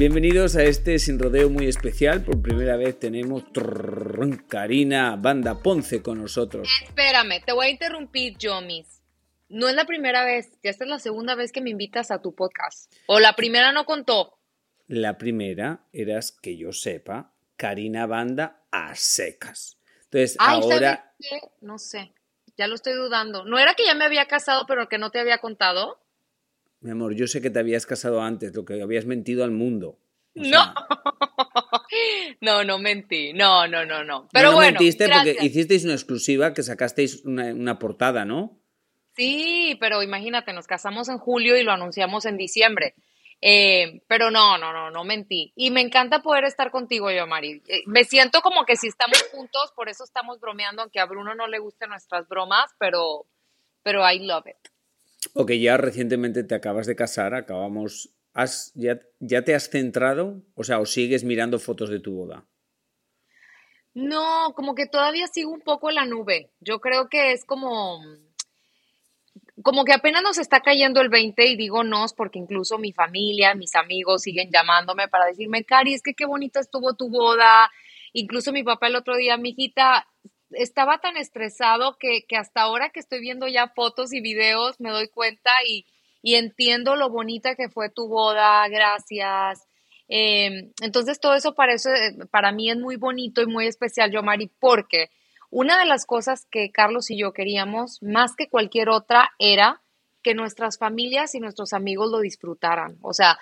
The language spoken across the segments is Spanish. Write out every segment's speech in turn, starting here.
Bienvenidos a este sin rodeo muy especial. Por primera vez tenemos trrr, Karina Banda Ponce con nosotros. Espérame, te voy a interrumpir, Jomis. No es la primera vez, ya esta es la segunda vez que me invitas a tu podcast. O la primera no contó. La primera eras que yo sepa, Karina Banda a secas. Entonces, Ay, ahora ¿sabes qué? No sé, ya lo estoy dudando. ¿No era que ya me había casado pero que no te había contado? Mi amor, yo sé que te habías casado antes, lo que habías mentido al mundo. O No. sea, no, no mentí. No, no, no, no. Pero no, no bueno, mentiste porque gracias. hicisteis una exclusiva que sacasteis una, una portada, ¿no? Sí, pero imagínate, nos casamos en julio y lo anunciamos en diciembre. Eh, pero no, no, no, no mentí. Y me encanta poder estar contigo, yo, Mari. Eh, me siento como que si estamos juntos, por eso estamos bromeando, aunque a Bruno no le gusten nuestras bromas, pero, pero I love it. O que ya recientemente te acabas de casar, acabamos. Has, ya, ¿Ya te has centrado? O sea, ¿o sigues mirando fotos de tu boda? No, como que todavía sigo un poco en la nube. Yo creo que es como, como que apenas nos está cayendo el 20 y digo nos porque incluso mi familia, mis amigos siguen llamándome para decirme, Cari, es que qué bonita estuvo tu boda. Incluso mi papá el otro día, mi hijita, estaba tan estresado que, que hasta ahora que estoy viendo ya fotos y videos me doy cuenta y, y entiendo lo bonita que fue tu boda, gracias. Eh, entonces todo eso para, eso para mí es muy bonito y muy especial, yo, Mari, porque una de las cosas que Carlos y yo queríamos, más que cualquier otra, era que nuestras familias y nuestros amigos lo disfrutaran. O sea,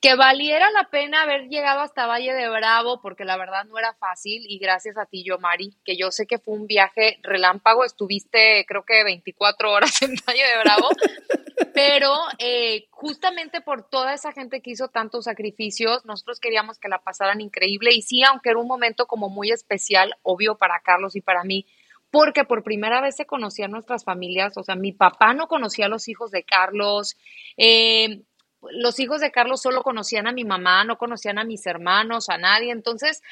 que valiera la pena haber llegado hasta Valle de Bravo, porque la verdad no era fácil, y gracias a ti, yo, Mari, que yo sé que fue un viaje relámpago, estuviste creo que 24 horas en Valle de Bravo, pero eh, justamente por toda esa gente que hizo tantos sacrificios, nosotros queríamos que la pasaran increíble, y sí, aunque era un momento como muy especial, obvio para Carlos y para mí, porque por primera vez se conocían nuestras familias, o sea, mi papá no conocía a los hijos de Carlos, eh, los hijos de Carlos solo conocían a mi mamá, no conocían a mis hermanos, a nadie. Entonces,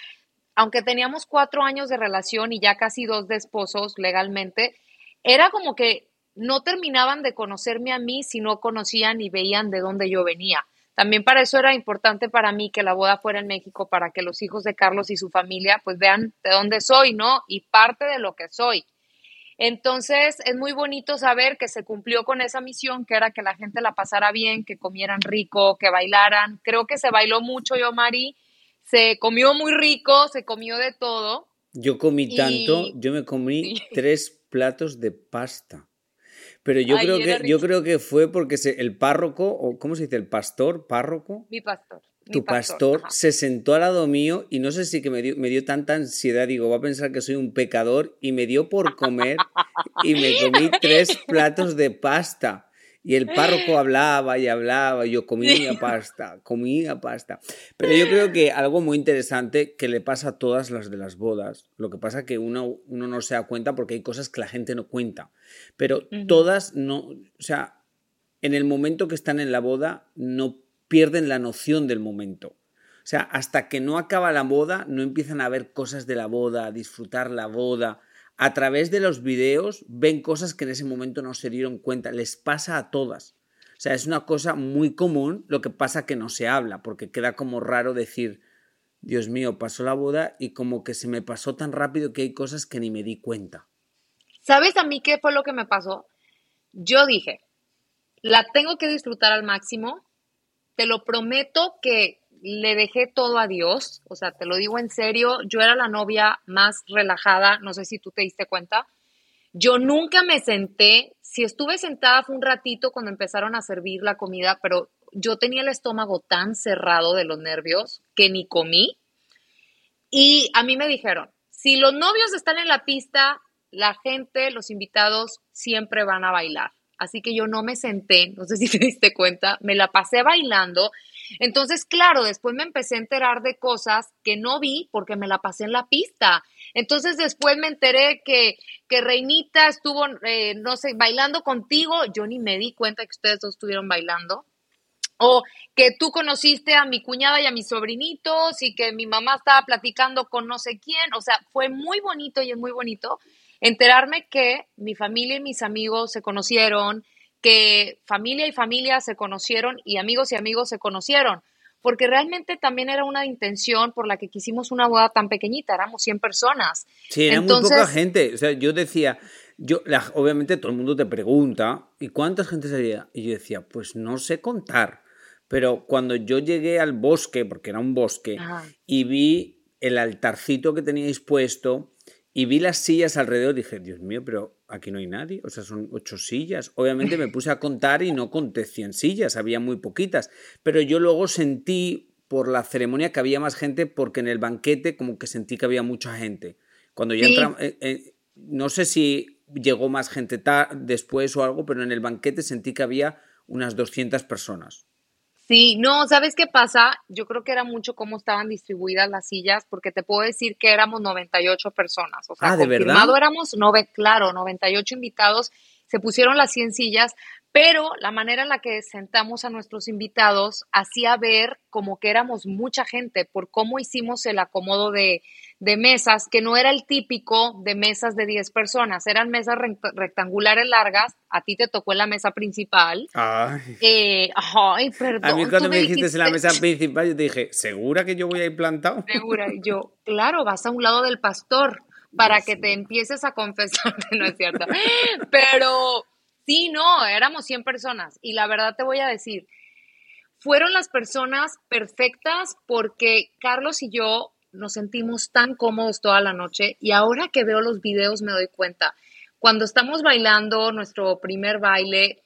aunque teníamos cuatro años de relación y ya casi dos de esposos legalmente, era como que no terminaban de conocerme a mí si no conocían y veían de dónde yo venía. También para eso era importante para mí que la boda fuera en México, para que los hijos de Carlos y su familia pues vean de dónde soy, ¿no? Y parte de lo que soy. Entonces, es muy bonito saber que se cumplió con esa misión, que era que la gente la pasara bien, que comieran rico, que bailaran. Creo que se bailó mucho, yo, Mari. Se comió muy rico, se comió de todo. Yo comí Y- tanto, yo me comí Sí. tres platos de pasta. Pero yo Ay, creo que yo creo que fue porque se- el párroco, o ¿cómo se dice? El pastor, párroco, Mi pastor. Tu pastor, se sentó al lado mío y no sé si que me dio, me dio tanta ansiedad, digo, va a pensar que soy un pecador y me dio por comer y me comí tres platos de pasta. Y el párroco hablaba y hablaba, y yo comía pasta, comía pasta. Pero yo creo que algo muy interesante que le pasa a todas las de las bodas, lo que pasa que uno, uno no se da cuenta porque hay cosas que la gente no cuenta, pero todas no, o sea, en el momento que están en la boda no pierden la noción del momento. O sea, hasta que no acaba la boda, no empiezan a ver cosas de la boda, a disfrutar la boda. A través de los videos ven cosas que en ese momento no se dieron cuenta. Les pasa a todas. O sea, es una cosa muy común, lo que pasa que no se habla, porque queda como raro decir, Dios mío, pasó la boda y como que se me pasó tan rápido que hay cosas que ni me di cuenta. ¿Sabes a mí qué fue lo que me pasó? Yo dije, la tengo que disfrutar al máximo. Te lo prometo que le dejé todo a Dios. O sea, te lo digo en serio. Yo era la novia más relajada. No sé si tú te diste cuenta. Yo nunca me senté, si estuve sentada fue un ratito cuando empezaron a servir la comida, pero yo tenía el estómago tan cerrado de los nervios que ni comí. Y a mí me dijeron, si los novios están en la pista, la gente, los invitados siempre van a bailar. Así que yo no me senté, no sé si te diste cuenta, me la pasé bailando. Entonces, claro, después me empecé a enterar de cosas que no vi porque me la pasé en la pista. Entonces después me enteré que, que Reinita estuvo, eh, no sé, bailando contigo. Yo ni me di cuenta que ustedes dos estuvieron bailando. O que tú conociste a mi cuñada y a mis sobrinitos y que mi mamá estaba platicando con no sé quién. O sea, fue muy bonito y es muy bonito enterarme que mi familia y mis amigos se conocieron, que familia y familia se conocieron y amigos y amigos se conocieron, porque realmente también era una intención por la que quisimos una boda tan pequeñita, éramos 100 personas. Sí, era muy poca gente. O sea, yo decía, yo, obviamente todo el mundo te pregunta, ¿y cuánta gente sería? Y yo decía, pues no sé contar. Pero cuando yo llegué al bosque, porque era un bosque, y vi el altarcito que teníais puesto y vi las sillas alrededor, dije, Dios mío, pero aquí no hay nadie. O sea, son ocho sillas. Obviamente me puse a contar y no conté 100 sillas, había muy poquitas. Pero yo luego sentí por la ceremonia que había más gente porque en el banquete como que sentí que había mucha gente. Cuando ya entramos, eh, eh, no sé si llegó más gente después o algo, pero en el banquete sentí que había unas 200 personas. Sí, no, ¿sabes qué pasa? Yo creo que era mucho cómo estaban distribuidas las sillas, porque te puedo decir que éramos 98 personas. O sea, ah, ¿de confirmado verdad? éramos, nove, claro, 98 invitados, se pusieron las 100 sillas, pero la manera en la que sentamos a nuestros invitados hacía ver como que éramos mucha gente por cómo hicimos el acomodo de, de mesas, que no era el típico de mesas de 10 personas, eran mesas rectangulares largas, a ti te tocó en la mesa principal. Ay, eh, ay perdón. A mí cuando me dijiste, dijiste en la mesa principal, yo te dije, ¿segura que yo voy a ir plantado? Segura, yo, claro, vas a un lado del pastor para que te empieces a confesar, no es cierto. Pero sí, no, éramos 100 personas y la verdad te voy a decir, fueron las personas perfectas porque Carlos y yo nos sentimos tan cómodos toda la noche. Y ahora que veo los videos me doy cuenta, cuando estamos bailando nuestro primer baile,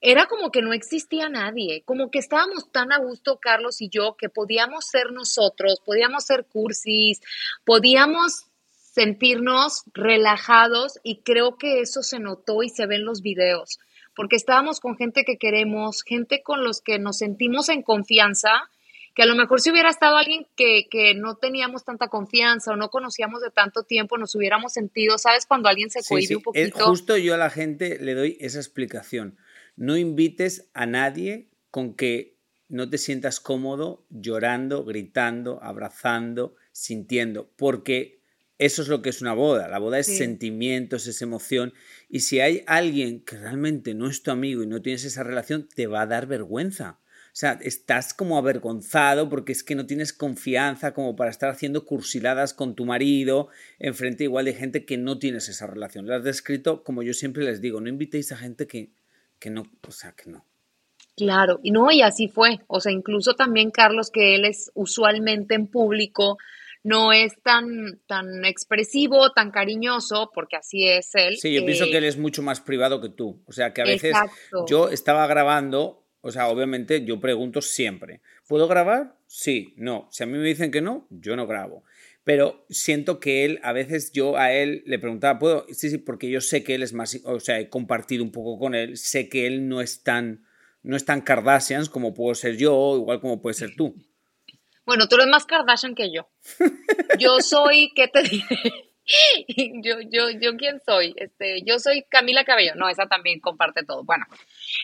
era como que no existía nadie, como que estábamos tan a gusto Carlos y yo que podíamos ser nosotros, podíamos ser cursis, podíamos sentirnos relajados y creo que eso se notó y se ve en los videos, porque estábamos con gente que queremos, gente con los que nos sentimos en confianza, que a lo mejor si hubiera estado alguien que, que no teníamos tanta confianza o no conocíamos de tanto tiempo, nos hubiéramos sentido, ¿sabes? Cuando alguien se cohibe un poquito. Es justo yo a la gente le doy esa explicación. No invites a nadie con que no te sientas cómodo llorando, gritando, abrazando, sintiendo, porque eso es lo que es una boda. La boda es sí. sentimientos, es emoción. Y si hay alguien que realmente no es tu amigo y no tienes esa relación, te va a dar vergüenza. O sea, estás como avergonzado porque es que no tienes confianza como para estar haciendo cursiladas con tu marido en frente igual de gente que no tienes esa relación. Lo has descrito, como yo siempre les digo, no invitéis a gente que, que no, o sea, que no. Claro, y no, y así fue. O sea, incluso también Carlos, que él es usualmente en público, no es tan, tan expresivo, tan cariñoso, porque así es él. Sí, yo eh, pienso que él es mucho más privado que tú. O sea, que a veces exacto. yo estaba grabando, o sea, obviamente yo pregunto siempre, ¿puedo grabar? Sí, no. Si a mí me dicen que no, yo no grabo. Pero siento que él, a veces yo a él le preguntaba, ¿puedo? Sí, sí, porque yo sé que él es más, o sea, he compartido un poco con él, sé que él no es tan, no es tan Kardashians como puedo ser yo, igual como puedes ser tú. Bueno, tú eres más Kardashian que yo. Yo soy, ¿qué te diré? yo, yo, yo, ¿quién soy? Este, yo soy Camila Cabello. No, esa también comparte todo. Bueno,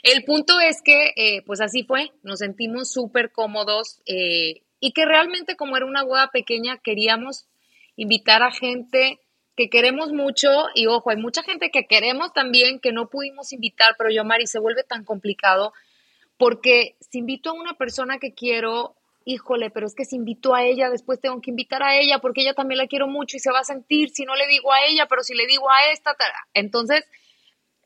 el punto es que, eh, pues así fue. Nos sentimos súper cómodos eh, y que realmente, como era una boda pequeña, queríamos invitar a gente que queremos mucho. Y ojo, hay mucha gente que queremos también que no pudimos invitar, pero yo, Mari, se vuelve tan complicado porque si invito a una persona que quiero, híjole, pero es que si invito a ella, después tengo que invitar a ella porque ella también la quiero mucho y se va a sentir si no le digo a ella, pero si le digo a esta, entonces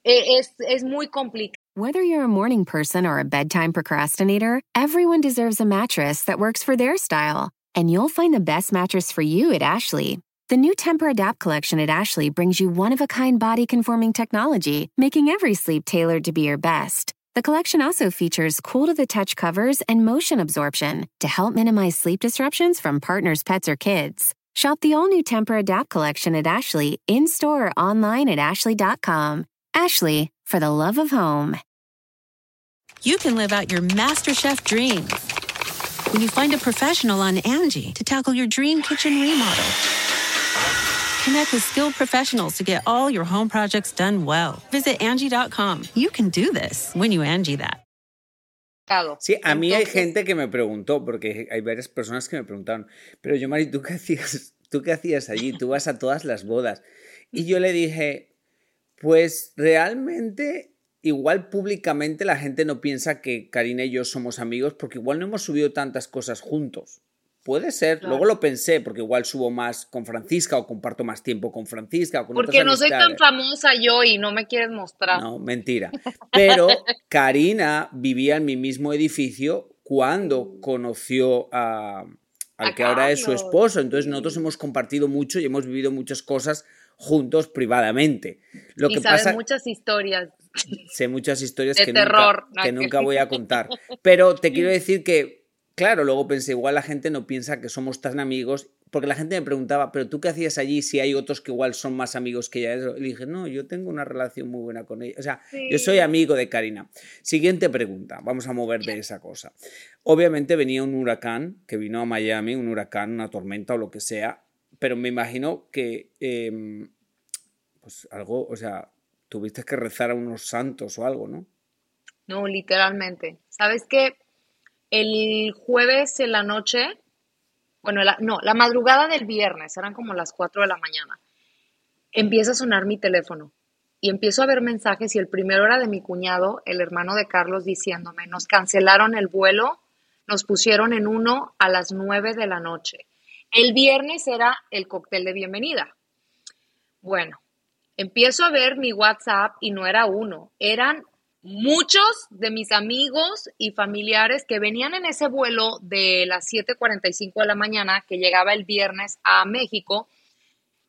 eh, es, es muy complicado. Whether you're a morning person or a bedtime procrastinator, everyone deserves a mattress that works for their style. And you'll find the best mattress for you at Ashley. The new Temper Adapt collection at Ashley brings you one of a kind body conforming technology, making every sleep tailored to be your best. The collection also features cool to the touch covers and motion absorption to help minimize sleep disruptions from partners, pets, or kids. Shop the all new Temper Adapt collection at Ashley in store or online at ashley.com. Ashley, for the love of home. You can live out your MasterChef dreams when you find a professional on Angie to tackle your dream kitchen remodel. Connect with skilled professionals to get all your home projects done well. Visit Angie.com. You can do this when you Angie that. Sí, a mí hay gente que me preguntó, porque hay varias personas que me preguntaron, pero yo, Mari, ¿tú qué hacías, ¿tú qué hacías allí? Tú vas a todas las bodas. Y yo le dije, pues realmente, igual públicamente la gente no piensa que Karina y yo somos amigos, porque igual no hemos subido tantas cosas juntos. Puede ser, luego lo pensé, porque igual subo más con Francisca o comparto más tiempo con Francisca. O con porque no soy tan famosa yo y no me quieres mostrar. No, mentira. Pero Karina vivía en mi mismo edificio cuando mm. conoció a, al que ahora es su esposo. Entonces nosotros hemos compartido mucho y hemos vivido muchas cosas juntos privadamente. Lo y que pasa, muchas historias. Sé muchas historias que, Nunca, que nunca voy a contar. Pero te quiero decir que Claro, luego pensé, igual la gente no piensa que somos tan amigos, porque la gente me preguntaba, pero tú qué hacías allí si hay otros que igual son más amigos que ella. Y dije, no, yo tengo una relación muy buena con ella. O sea, yo soy amigo de Karina. Siguiente pregunta, vamos a mover de esa cosa. Obviamente venía un huracán que vino a Miami, un huracán, una tormenta o lo que sea, pero me imagino que, em, pues algo, o sea, tuviste que rezar a unos santos o algo, ¿no? No, literalmente. ¿Sabes qué? El jueves en la noche, bueno, no, la madrugada del viernes, eran como las 4 de la mañana, empieza a sonar mi teléfono y empiezo a ver mensajes y el primero era de mi cuñado, el hermano de Carlos, diciéndome, nos cancelaron el vuelo, nos pusieron en uno a las 9 de la noche. El viernes era el cóctel de bienvenida. Bueno, empiezo a ver mi WhatsApp y no era uno, eran muchos de mis amigos y familiares que venían en ese vuelo de las 7:45 de la mañana que llegaba el viernes a México,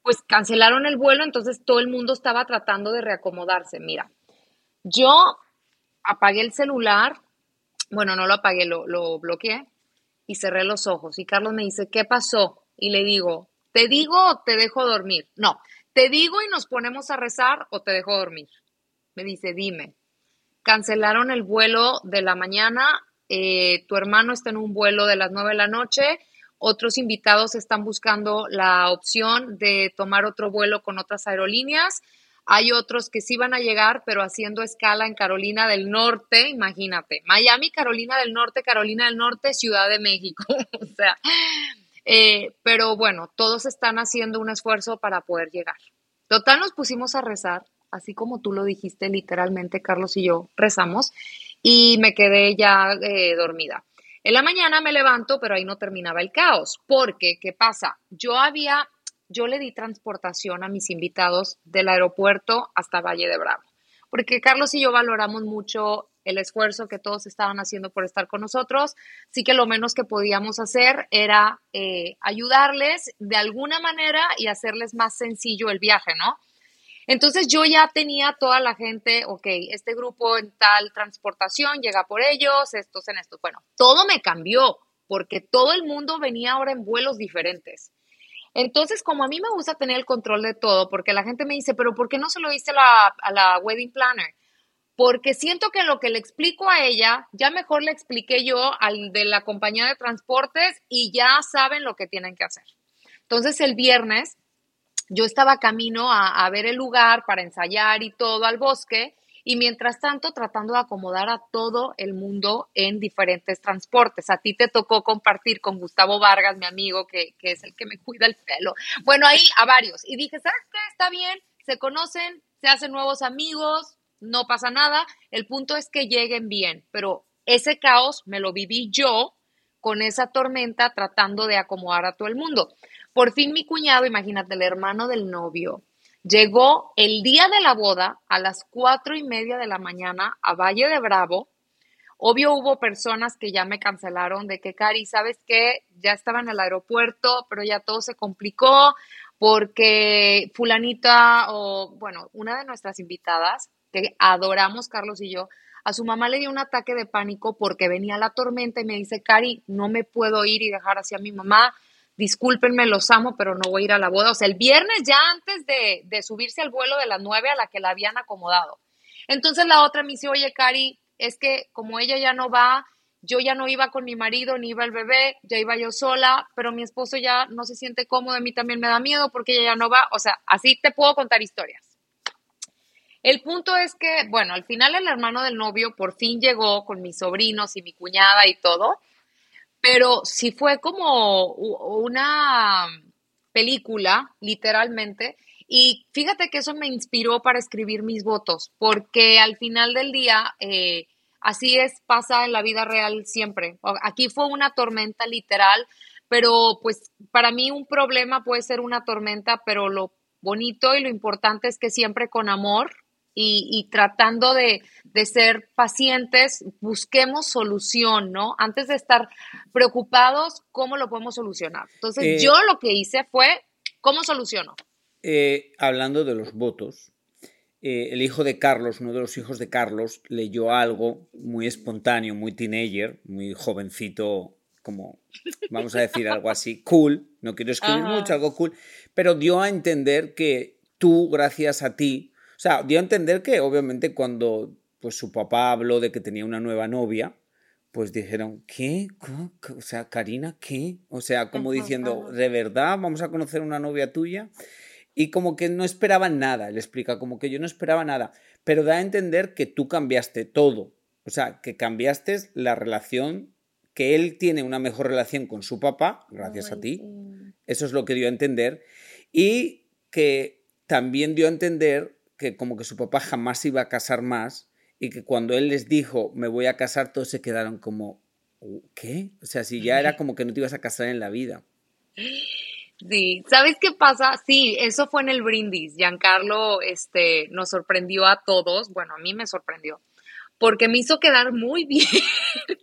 pues cancelaron el vuelo, entonces todo el mundo estaba tratando de reacomodarse. Mira, yo apagué el celular, bueno, no lo apagué, lo, lo bloqueé y cerré los ojos. Y Carlos me dice, ¿qué pasó? Y le digo, ¿te digo o te dejo dormir? No, te digo y nos ponemos a rezar o te dejo dormir. Me dice, dime cancelaron el vuelo de la mañana, eh, tu hermano está en un vuelo de las 9 de la noche, otros invitados están buscando la opción de tomar otro vuelo con otras aerolíneas. Hay otros que sí van a llegar, pero haciendo escala en Carolina del Norte, imagínate, Miami, Carolina del Norte, Carolina del Norte, Ciudad de México. o sea, eh, pero bueno, todos están haciendo un esfuerzo para poder llegar. Total, nos pusimos a rezar así como tú lo dijiste, literalmente Carlos y yo rezamos y me quedé ya eh, dormida. En la mañana me levanto, pero ahí no terminaba el caos, porque, ¿qué pasa? Yo había, yo le di transportación a mis invitados del aeropuerto hasta Valle de Bravo, porque Carlos y yo valoramos mucho el esfuerzo que todos estaban haciendo por estar con nosotros, así que lo menos que podíamos hacer era eh, ayudarles de alguna manera y hacerles más sencillo el viaje, ¿no? Entonces yo ya tenía toda la gente, ok, este grupo en tal transportación llega por ellos, estos en esto. Bueno, todo me cambió porque todo el mundo venía ahora en vuelos diferentes. Entonces, como a mí me gusta tener el control de todo, porque la gente me dice, pero ¿por qué no se lo diste a la, wedding planner? Porque siento que lo que le explico a ella, ya mejor le expliqué yo al de la compañía de transportes y ya saben lo que tienen que hacer. Entonces, el viernes yo estaba camino a, ver el lugar para ensayar y todo al bosque y mientras tanto tratando de acomodar a todo el mundo en diferentes transportes. A ti te tocó compartir con Gustavo Vargas, mi amigo, que, que, es el que me cuida el pelo. Bueno, ahí a varios. Y dije, ¿sabes qué? Está bien, se conocen, se hacen nuevos amigos, no pasa nada. El punto es que lleguen bien, pero ese caos me lo viví yo con esa tormenta tratando de acomodar a todo el mundo. Por fin mi cuñado, imagínate, el hermano del novio, llegó el día de la boda a las cuatro y media de la mañana a Valle de Bravo. Obvio hubo personas que ya me cancelaron de que, Cari, ¿sabes qué? Ya estaba en el aeropuerto, pero ya todo se complicó porque fulanita o, bueno, una de nuestras invitadas, que adoramos Carlos y yo, a su mamá le dio un ataque de pánico porque venía la tormenta y me dice, Cari, no me puedo ir y dejar así a mi mamá, discúlpenme, los amo, pero no voy a ir a la boda. O sea, el viernes ya antes de, de subirse al vuelo de las nueve a la que la habían acomodado. Entonces la otra me dice, oye, Cari, es que como ella ya no va, yo ya no iba con mi marido, ni iba el bebé, ya iba yo sola, pero mi esposo ya no se siente cómodo, a mí también me da miedo porque ella ya no va, o sea, así te puedo contar historias. El punto es que, bueno, al final el hermano del novio por fin llegó con mis sobrinos y mi cuñada y todo, pero sí fue como una película, literalmente, y fíjate que eso me inspiró para escribir mis votos, porque al final del día... Eh, Así es, pasa en la vida real siempre. Aquí fue una tormenta literal, pero pues para mí un problema puede ser una tormenta, pero lo bonito y lo importante es que siempre con amor y, tratando de, ser pacientes, busquemos solución, ¿no? Antes de estar preocupados, ¿cómo lo podemos solucionar? Entonces, eh, yo lo que hice fue, ¿cómo soluciono? Eh, hablando de los votos, eh, el hijo de Carlos, uno de los hijos de Carlos, leyó algo muy espontáneo, muy teenager, muy jovencito, como vamos a decir algo así, cool, no quiero escribir mucho, algo cool, pero dio a entender que tú, gracias a ti, sea, dio a entender que obviamente cuando pues su papá habló de que tenía una nueva novia, pues dijeron, ¿qué? O sea, Karina, ¿qué? O sea, como diciendo, ¿de verdad vamos a conocer una novia tuya? y como que no esperaban nada, le explica, como que yo no esperaba nada, pero da a entender que tú cambiaste todo, o sea, que cambiaste la relación, que él tiene una mejor relación con su papá, gracias a ti, eso es lo que dio a entender, y que también dio a entender que como que su papá jamás iba a casar más y que cuando él les dijo, me voy a casar, todos se quedaron como, ¿qué? O sea, si ya era como que no te ibas a casar en la vida. Sí, ¿sabes qué pasa? Sí, eso fue en el brindis. Giancarlo este, nos sorprendió a todos, bueno, a mí me sorprendió, porque me hizo quedar muy bien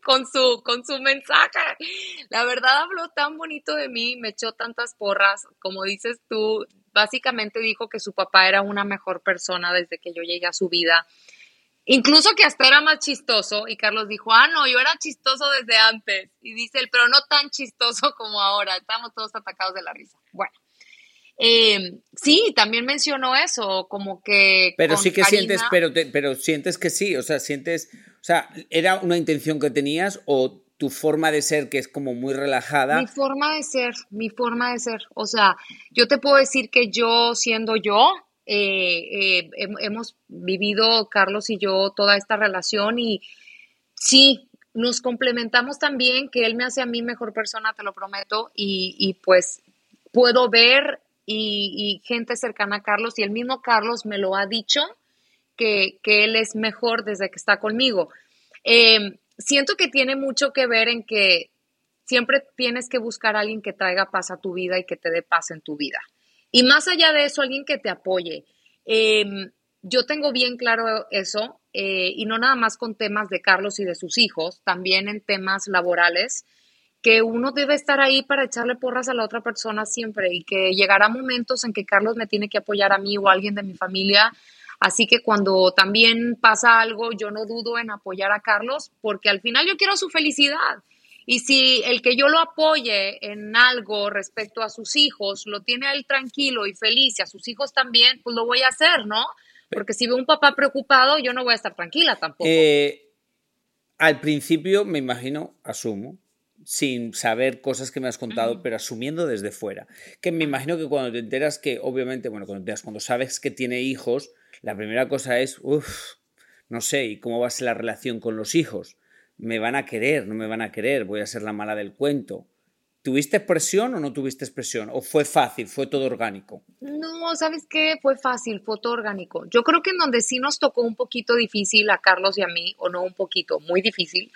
con su, con su mensaje. La verdad habló tan bonito de mí, me echó tantas porras, como dices tú, básicamente dijo que su papá era una mejor persona desde que yo llegué a su vida Incluso que hasta era más chistoso y Carlos dijo, ah, no, yo era chistoso desde antes. Y dice él, pero no tan chistoso como ahora, estamos todos atacados de la risa. Bueno, em, sí, también mencionó eso, como que... Pero sí que sientes, pero, pero sientes que sí, o sea, sientes, o sea, ¿era una intención que tenías o tu forma de ser que es como muy relajada? Mi forma de ser, mi forma de ser, o sea, yo te puedo decir que yo siendo yo, eh, eh, hemos vivido, Carlos y yo, toda esta relación y sí, nos complementamos también, que él me hace a mí mejor persona, te lo prometo, y, pues puedo ver y, gente cercana a Carlos, y el mismo Carlos me lo ha dicho, que, él es mejor desde que está conmigo. Em, siento que tiene mucho que ver en que siempre tienes que buscar a alguien que traiga paz a tu vida y que te dé paz en tu vida. Y más allá de eso, alguien que te apoye. Em, yo tengo bien claro eso, eh, y no nada más con temas de Carlos y de sus hijos, también en temas laborales, que uno debe estar ahí para echarle porras a la otra persona siempre y que llegará momentos en que Carlos me tiene que apoyar a mí o a alguien de mi familia. Así que cuando también pasa algo, yo no dudo en apoyar a Carlos porque al final yo quiero su felicidad. Y si el que yo lo apoye en algo respecto a sus hijos lo tiene a él tranquilo y feliz y a sus hijos también, pues lo voy a hacer, ¿no? Porque si veo un papá preocupado, yo no voy a estar tranquila tampoco. Eh, al principio, me imagino, asumo, sin saber cosas que me has contado, pero asumiendo desde fuera. Que me imagino que cuando te enteras que, obviamente, bueno, cuando, te cuando sabes que tiene hijos, la primera cosa es, uff, no sé, ¿y cómo va a ser la relación con los hijos? me van a querer, no me van a querer, voy a ser la mala del cuento. ¿Tuviste presión o no tuviste expresión? ¿O fue fácil, fue todo orgánico? No, ¿sabes qué? Fue fácil, fue todo orgánico. Yo creo que en donde sí nos tocó un poquito difícil a Carlos y a mí, o no un poquito, muy difícil,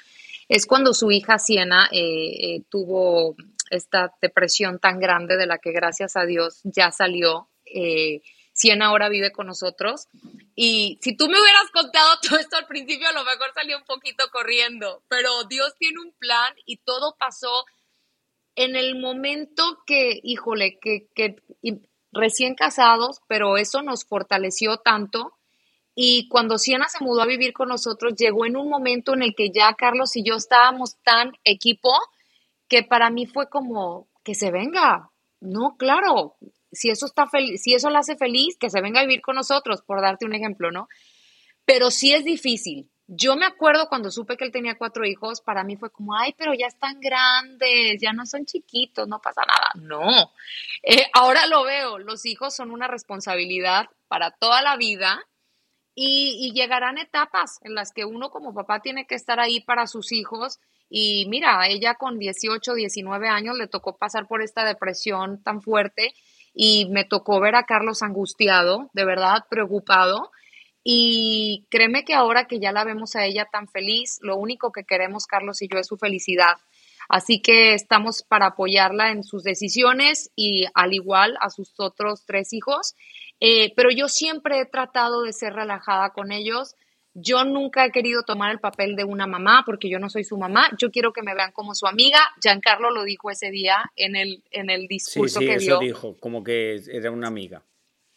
es cuando su hija Siena eh, eh, tuvo esta depresión tan grande de la que gracias a Dios ya salió. Eh, Siena ahora vive con nosotros. Y si tú me hubieras contado todo esto al principio, a lo mejor salía un poquito corriendo, pero Dios tiene un plan y todo pasó en el momento que, híjole, que, recién casados, pero eso nos fortaleció tanto. Y cuando Siena se mudó a vivir con nosotros, llegó en un momento en el que ya Carlos y yo estábamos tan equipo que para mí fue como que se venga. No, claro, si eso está si eso la hace feliz, que se venga a vivir con nosotros, por darte un ejemplo, ¿no? Pero sí es difícil. Yo me acuerdo cuando supe que él tenía cuatro hijos, para mí fue como, ay, pero ya están grandes, ya no son chiquitos, no pasa nada. No, eh, ahora lo veo, los hijos son una responsabilidad para toda la vida y, y, llegarán etapas en las que uno como papá tiene que estar ahí para sus hijos. Y mira, ella con 18, 19 años le tocó pasar por esta depresión tan fuerte y me tocó ver a Carlos angustiado, de verdad preocupado. Y créeme que ahora que ya la vemos a ella tan feliz, lo único que queremos Carlos y yo es su felicidad. Así que estamos para apoyarla en sus decisiones y al igual a sus otros tres hijos. Eh, pero yo siempre he tratado de ser relajada con ellos. Yo nunca he querido tomar el papel de una mamá porque yo no soy su mamá. Yo quiero que me vean como su amiga. Giancarlo lo dijo ese día en el, en el discurso sí, sí, que eso dijo, como que era una amiga.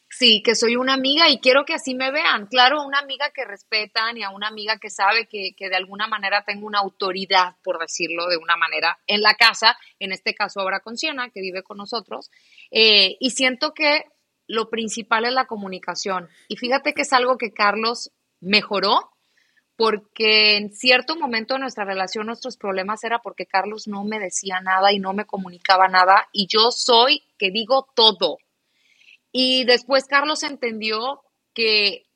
Sí, que soy una amiga y quiero que así me vean. Claro, una amiga que respetan y a una amiga que sabe que, que, de alguna manera tengo una autoridad, por decirlo de una manera, en la casa, en este caso ahora con Siena, que vive con nosotros. Eh, y siento que lo principal es la comunicación. Y fíjate que es algo que Carlos mejoró, porque en cierto momento de nuestra relación nuestros problemas era porque Carlos no me decía nada y no me comunicaba nada y yo soy que digo todo y después Carlos entendió que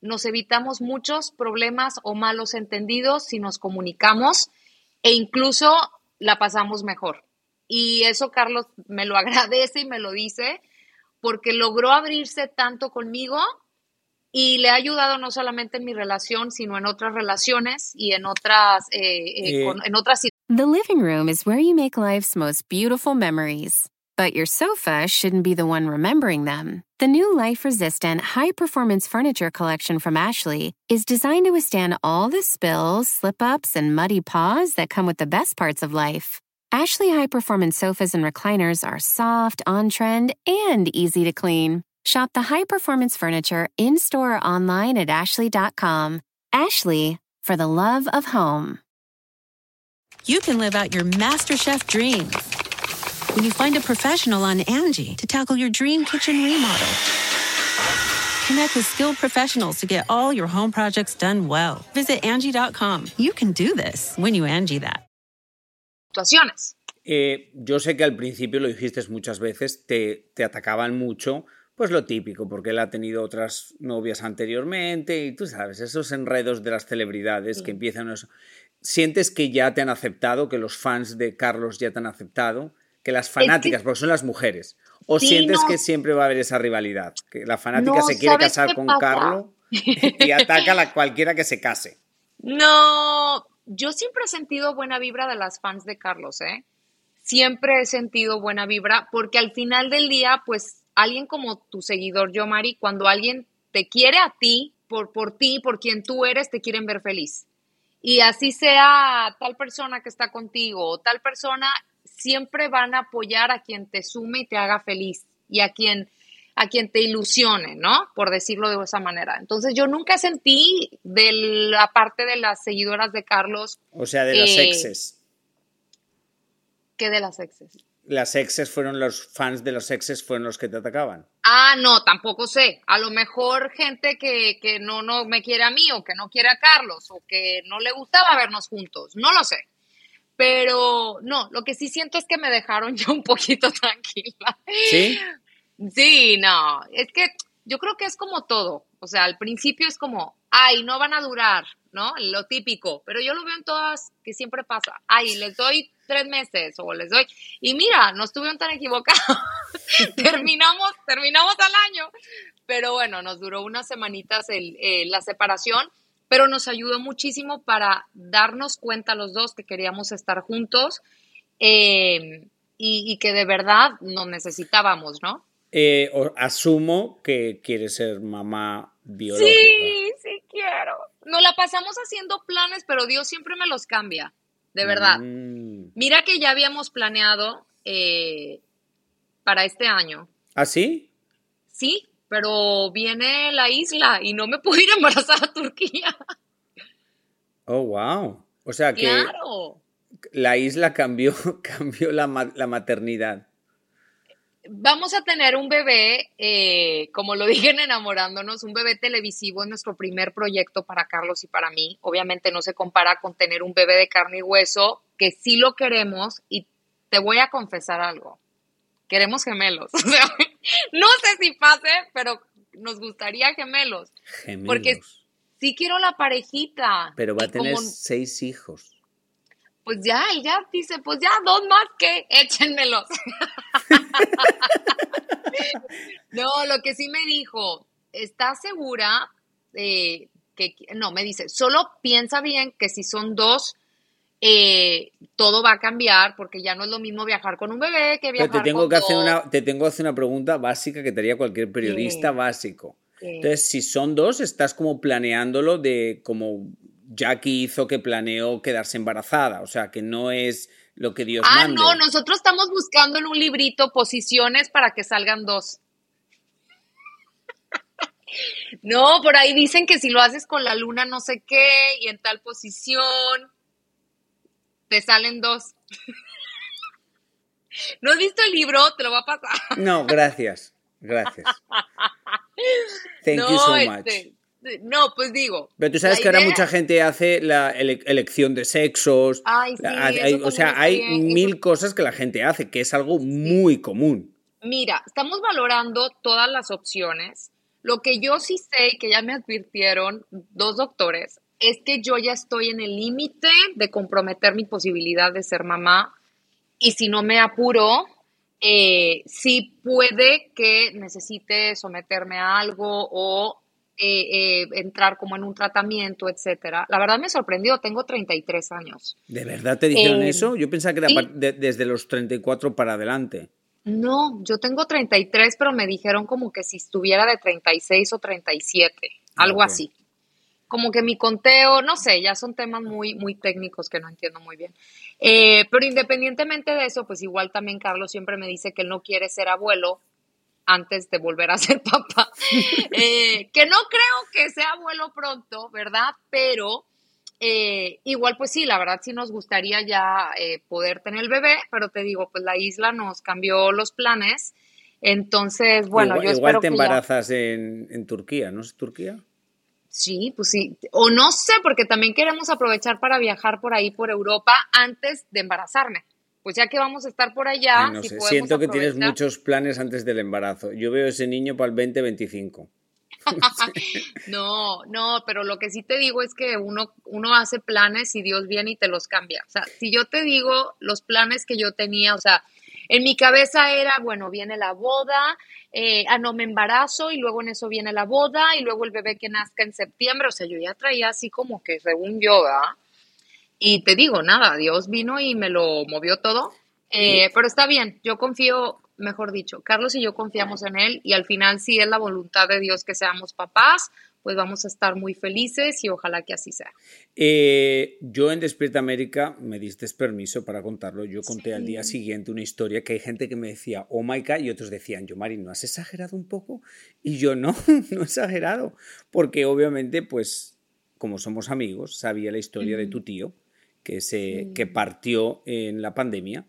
nos evitamos muchos problemas o malos entendidos si nos comunicamos e incluso la pasamos mejor. Y eso Carlos me lo agradece y me lo dice porque logró abrirse tanto conmigo y le ha ayudado no solamente en mi relación, sino en otras relaciones y en otras, eh, eh, con, en otras The living room is where you make life's most beautiful memories. But your sofa shouldn't be the one remembering them. The new life resistant, high performance furniture collection from Ashley is designed to withstand all the spills, slip ups, and muddy paws that come with the best parts of life. Ashley high performance sofas and recliners are soft, on trend, and easy to clean. Shop the high performance furniture in store or online at Ashley.com. Ashley, for the love of home. You can live out your MasterChef dreams when you find a professional on Angie to tackle your dream kitchen remodel. Connect with skilled professionals to get all your home projects done well. Visit Angie.com. You can do this when you Angie that. Situaciones. Eh, yo sé que al principio lo dijiste muchas veces, te, te atacaban mucho, pues lo típico, porque él ha tenido otras novias anteriormente y tú sabes, esos enredos de las celebridades sí. que empiezan. Eso. ¿Sientes que ya te han aceptado, que los fans de Carlos ya te han aceptado? que las fanáticas, es que, porque son las mujeres. ¿O sí, sientes no, que siempre va a haber esa rivalidad? Que la fanática no, se quiere casar con pasa? Carlos y ataca a la cualquiera que se case. No, yo siempre he sentido buena vibra de las fans de Carlos, ¿eh? Siempre he sentido buena vibra porque al final del día, pues alguien como tu seguidor, yo, Mari, cuando alguien te quiere a ti, por, por ti, por quien tú eres, te quieren ver feliz. Y así sea tal persona que está contigo o tal persona, siempre van a apoyar a quien te sume y te haga feliz y a quien a quien te ilusione, ¿no? Por decirlo de esa manera. Entonces yo nunca sentí de la parte de las seguidoras de Carlos. O sea, de las eh, exes. ¿Qué de las exes? Las exes fueron los fans de los exes fueron los que te atacaban. Ah, no, tampoco sé. A lo mejor gente que, que no, no me quiere a mí o que no quiere a Carlos o que no le gustaba vernos juntos. No lo sé. Pero no, lo que sí siento es que me dejaron yo un poquito tranquila. ¿Sí? Sí, no, es que yo creo que es como todo. O sea, al principio es como, ay, no van a durar, ¿no? Lo típico. Pero yo lo veo en todas que siempre pasa. Ay, les doy tres meses o les doy. Y mira, no estuvieron tan equivocados. terminamos, terminamos al año. Pero bueno, nos duró unas semanitas el, eh, la separación pero nos ayudó muchísimo para darnos cuenta los dos que queríamos estar juntos eh, y, y, que de verdad nos necesitábamos, ¿no? Eh, asumo que quieres ser mamá biológica. Sí, sí quiero. Nos la pasamos haciendo planes, pero Dios siempre me los cambia, de verdad. Mm. Mira que ya habíamos planeado eh, para este año. ¿Ah, sí? Sí, pero viene la isla y no me puedo ir a embarazar a Turquía. Oh, wow. O sea que Claro. la isla cambió, cambió la, la maternidad. Vamos a tener un bebé, eh, como lo dije en Enamorándonos, un bebé televisivo es nuestro primer proyecto para Carlos y para mí. Obviamente no se compara con tener un bebé de carne y hueso, que sí lo queremos y te voy a confesar algo. Queremos gemelos. O sea, no sé si pase, pero nos gustaría gemelos. Gemelos. Porque Sí quiero la parejita. Pero va a tener como- seis hijos. pues ya, él ya dice, pues ya, dos más que échenmelos. no, lo que sí me dijo, ¿estás segura eh, que, no, me dice, solo piensa bien que si son dos, eh, todo va a cambiar porque ya no es lo mismo viajar con un bebé que Pero viajar te tengo con que hacer dos. una, te tengo que hacer una pregunta básica que te haría cualquier periodista básico. Entonces, si son dos, estás como planeándolo de como Jackie hizo que planeó quedarse embarazada. O sea, que no es lo que Dios Ah, mande. no, nosotros estamos buscando en un librito posiciones para que salgan dos. No, por ahí dicen que si lo haces con la luna no sé qué y en tal posición, te salen dos. ¿No has visto el libro? Te lo va a pasar. No, gracias. Gracias. Thank no, you so much. este, no, pues digo. Pero tú sabes que ahora mucha gente hace la ele- elección de sexos. Ay, sí, la- hay- o sea, hay bien, eso- mil cosas que la gente hace, que es algo muy común. Mira, estamos valorando todas las opciones. Lo que yo sí sé y que ya me advirtieron dos doctores es que yo ya estoy en el límite de comprometer mi posibilidad de ser mamá y si no me apuro, eh, sí puede que necesite someterme a algo o eh, eh, entrar como en un tratamiento, etcétera. La verdad me sorprendió, tengo 33 años. ¿De verdad te dijeron Eh, eso? Yo pensaba que era sí. de- desde los 34 para adelante. No, yo tengo 33, pero me dijeron como que si estuviera de 36 o 37, algo Ok. así. Como que mi conteo, no sé, ya son temas muy, muy técnicos que no entiendo muy bien. Eh, pero independientemente de eso, pues igual también Carlos siempre me dice que él no quiere ser abuelo antes de volver a ser papá. Eh, que no creo que sea abuelo pronto, ¿verdad? Pero eh, igual, pues sí, la verdad sí nos gustaría ya eh, poder tener el bebé, pero te digo, pues la isla nos cambió los planes. Entonces, bueno, igual yo igual te que ya- embarazas en, en Turquía, ¿no es Turquía? Sí, pues sí. O no sé, porque también queremos aprovechar para viajar por ahí, por Europa, antes de embarazarme. Pues ya que vamos a estar por allá, Ay, no si sé, Siento que tienes muchos planes antes del embarazo. Yo veo ese niño para el 2025. No, no, pero lo que sí te digo es que uno, uno hace planes y Dios viene y te los cambia. O sea, si yo te digo los planes que yo tenía, o sea, en mi cabeza era, bueno, viene la boda, eh, ah, no, me embarazo y luego en eso viene la boda y luego el bebé que nazca en septiembre. O sea, yo ya traía así como que según yo, ¿verdad? Y te digo, nada, Dios vino y me lo movió todo. Eh, pero está bien, yo confío, mejor dicho, Carlos y yo confiamos en él y al final si es la voluntad de Dios que seamos papás, pues vamos a estar muy felices y ojalá que así sea. Eh, yo en Despierta América me diste permiso para contarlo. Yo conté al día siguiente una historia que hay gente que me decía, oh my God, y otros decían, yo, Mari, ¿no has exagerado un poco? Y yo, no, no he exagerado. Porque obviamente, pues, como somos amigos, sabía la historia de tu tío, que, se, que partió en la pandemia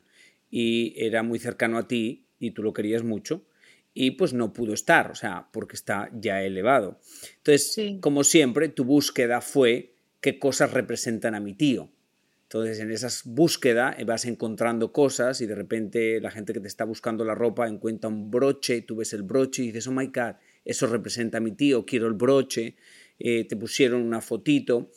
y era muy cercano a ti y tú lo querías mucho y pues no pudo estar, o sea, porque está ya elevado. Entonces, Sí. como siempre, tu búsqueda fue qué cosas representan a mi tío. Entonces, en esas búsquedas vas encontrando cosas y de repente la gente que te está buscando la ropa encuentra un broche, tú ves el broche y dices, oh my God, eso representa a mi tío, quiero el broche. Eh, te pusieron una fotito,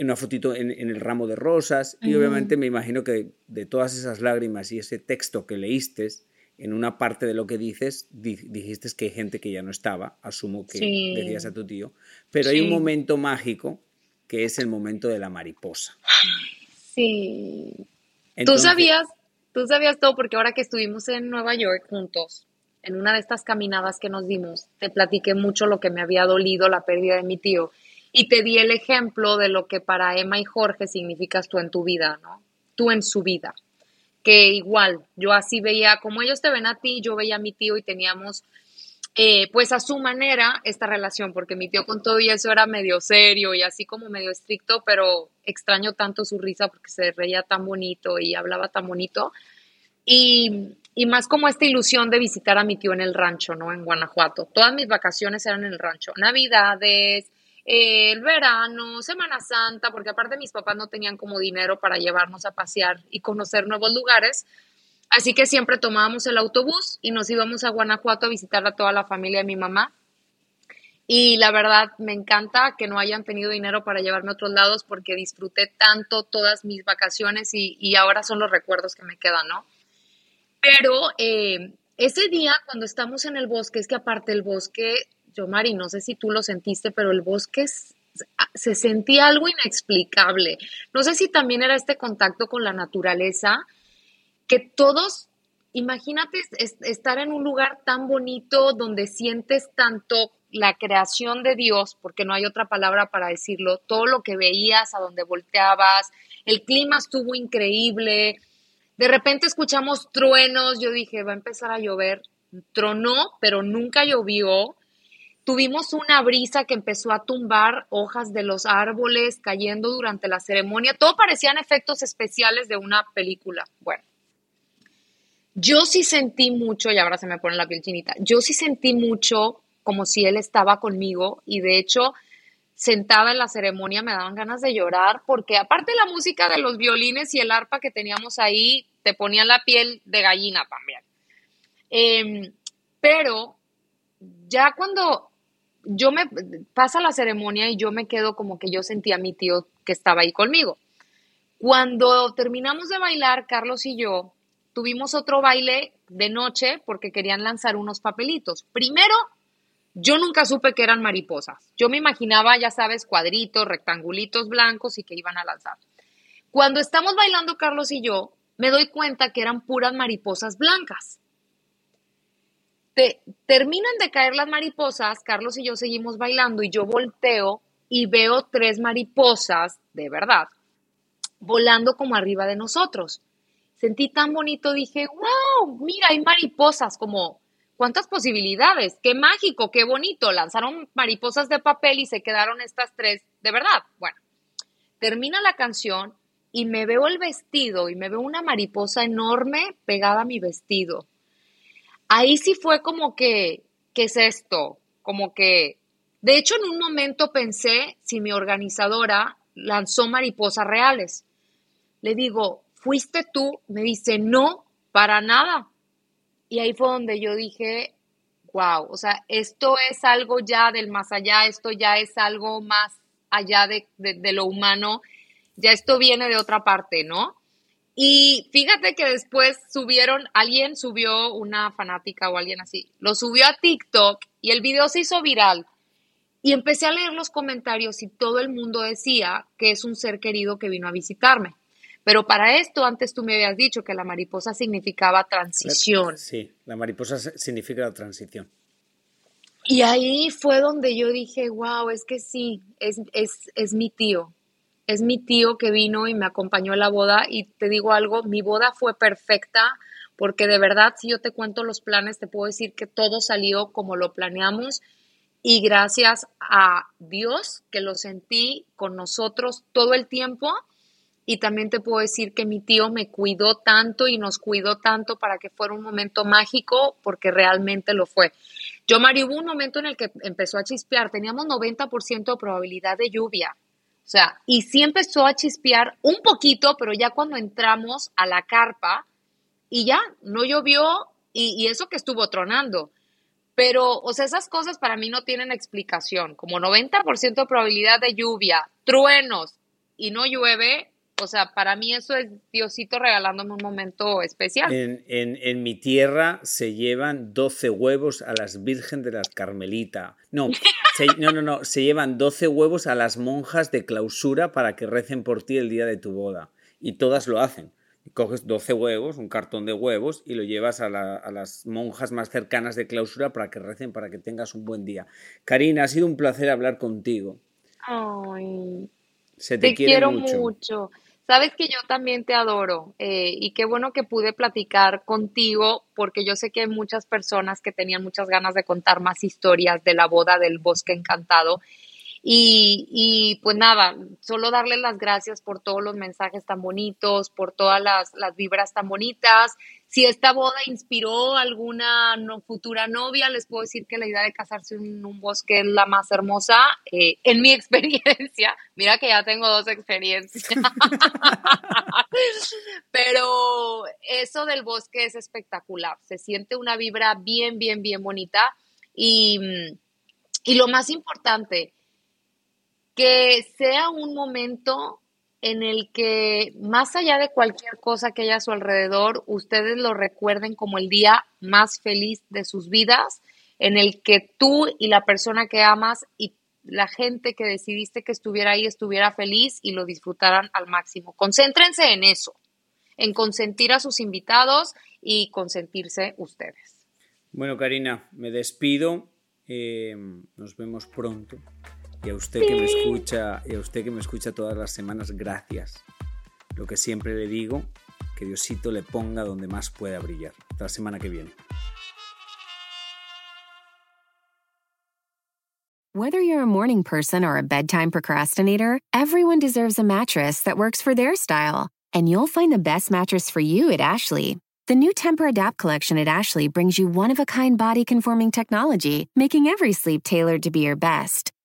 una fotito en, en el ramo de rosas y obviamente me imagino que de todas esas lágrimas y ese texto que leíste, en una parte de lo que dices, di- dijiste que hay gente que ya no estaba, asumo que Sí. decías a tu tío, pero hay un momento mágico que es el momento de la mariposa. Sí. Tú sabías, tú sabías todo porque ahora que estuvimos en Nueva York juntos, en una de estas caminadas que nos dimos, te platiqué mucho lo que me había dolido la pérdida de mi tío y te di el ejemplo de lo que para Emma y Jorge significas tú en tu vida, ¿no? Tú en su vida. que igual, yo así veía, como ellos te ven a ti, yo veía a mi tío y teníamos eh, pues a su manera esta relación, porque mi tío con todo y eso era medio serio y así como medio estricto, pero extraño tanto su risa porque se reía tan bonito y hablaba tan bonito. Y, y más como esta ilusión de visitar a mi tío en el rancho, ¿no? En Guanajuato. Todas mis vacaciones eran en el rancho. Navidades, el verano, Semana Santa, porque aparte mis papás no tenían como dinero para llevarnos a pasear y conocer nuevos lugares. Así que siempre tomábamos el autobús y nos íbamos a Guanajuato a visitar a toda la familia de mi mamá. Y la verdad me encanta que no hayan tenido dinero para llevarme a otros lados porque disfruté tanto todas mis vacaciones y, ahora son los recuerdos que me quedan, ¿no? Pero eh, ese día cuando estamos en el bosque, es que aparte el bosque, yo Mari, no sé si tú lo sentiste, pero el bosque se sentía algo inexplicable. No sé si también era este contacto con la naturaleza que todos, imagínate estar en un lugar tan bonito donde sientes tanto la creación de Dios, porque no hay otra palabra para decirlo, todo lo que veías, a donde volteabas, el clima estuvo increíble, de repente escuchamos truenos, yo dije, va a empezar a llover, tronó, pero nunca llovió, tuvimos una brisa que empezó a tumbar hojas de los árboles cayendo durante la ceremonia, todo parecían efectos especiales de una película, bueno. Yo sí sentí mucho, y ahora se me pone la piel chinita, yo sí sentí mucho como si él estaba conmigo y de hecho sentada en la ceremonia me daban ganas de llorar porque aparte la música de los violines y el arpa que teníamos ahí te ponía la piel de gallina también. Em, pero ya cuando yo me pasa la ceremonia y yo me quedo como que yo sentía a mi tío que estaba ahí conmigo. Cuando terminamos de bailar, Carlos y yo, tuvimos otro baile de noche porque querían lanzar unos papelitos. Primero, yo nunca supe que eran mariposas. Yo me imaginaba, ya sabes, cuadritos, rectangulitos blancos y que iban a lanzar. Cuando estamos bailando Carlos y yo, me doy cuenta que eran puras mariposas blancas. Te, terminan de caer las mariposas, Carlos y yo seguimos bailando y yo volteo y veo tres mariposas, de verdad, volando como arriba de nosotros sentí tan bonito, dije, wow, mira, hay mariposas, como, ¿cuántas posibilidades? Qué mágico, qué bonito. Lanzaron mariposas de papel y se quedaron estas tres, de verdad. Bueno, termina la canción y me veo el vestido y me veo una mariposa enorme pegada a mi vestido. Ahí sí fue como que, ¿qué es esto? Como que, de hecho, en un momento pensé si mi organizadora lanzó mariposas reales. Le digo, ¿fuiste tú? Me dice, no, para nada. Y ahí fue donde yo dije, wow, o sea, esto es algo ya del más allá, esto ya es algo más allá de, lo humano, ya esto viene de otra parte, ¿no? Y fíjate que después subieron, alguien subió, una fanática o alguien así, lo subió a TikTok y el video se hizo viral. Y empecé a leer los comentarios y todo el mundo decía que es un ser querido que vino a visitarme. Pero para esto, antes tú me habías dicho que la mariposa significaba transición. Sí, la mariposa significa la transición. Y ahí fue donde yo dije, wow, es que sí, es, es, es mi tío. Es mi tío que vino y me acompañó a la boda. Y te digo algo, mi boda fue perfecta porque de verdad, si yo te cuento los planes, te puedo decir que todo salió como lo planeamos. Y gracias a Dios que lo sentí con nosotros todo el tiempo y también te puedo decir que mi tío me cuidó tanto y nos cuidó tanto para que fuera un momento mágico, porque realmente lo fue. Yo, Mario, hubo un momento en el que empezó a chispear, teníamos 90% de probabilidad de lluvia. O sea, y sí empezó a chispear un poquito, pero ya cuando entramos a la carpa y ya no llovió y, y eso que estuvo tronando. Pero, o sea, esas cosas para mí no tienen explicación. Como 90% de probabilidad de lluvia, truenos y no llueve, o sea, para mí eso es Diosito regalándome un momento especial. En, mi tierra se llevan 12 huevos a las Virgen de las Carmelita. No, no, no, no, se llevan 12 huevos a las monjas de clausura para que recen por ti el día de tu boda. Y todas lo hacen. Coges 12 huevos, un cartón de huevos, y lo llevas a, a las monjas más cercanas de clausura para que recen, para que tengas un buen día. Karina, ha sido un placer hablar contigo. Ay, se te, quiero mucho. Sabes que yo también te adoro eh, y qué bueno que pude platicar contigo porque yo sé que hay muchas personas que tenían muchas ganas de contar más historias de la boda del bosque encantado y, pues nada, solo darle las gracias por todos los mensajes tan bonitos, por todas las, vibras tan bonitas. Si esta boda inspiró a alguna futura novia, les puedo decir que la idea de casarse en un bosque es la más hermosa. Eh, en mi experiencia, mira que ya tengo dos experiencias, pero eso del bosque es espectacular. Se siente una vibra bien, bien, bien bonita. Y, y lo más importante, que sea un momento en el que, más allá de cualquier cosa que haya a su alrededor, ustedes lo recuerden como el día más feliz de sus vidas, en el que tú y la persona que amas y la gente que decidiste que estuviera ahí estuviera feliz y lo disfrutaran al máximo. Concéntrense en eso, en consentir a sus invitados y consentirse ustedes. Bueno, Karina, me despido. Eh, nos vemos pronto. Y a usted que me escucha, y a usted que me escucha todas las semanas, gracias. Lo que siempre le digo, que Diosito le ponga donde más pueda brillar. Hasta la semana que viene. Whether you're a morning person or a bedtime procrastinator, everyone deserves a mattress that works for their style. And you'll find the best mattress for you at Ashley. The new Temper-Adapt collection at Ashley brings you one-of-a-kind body-conforming technology, making every sleep tailored to be your best.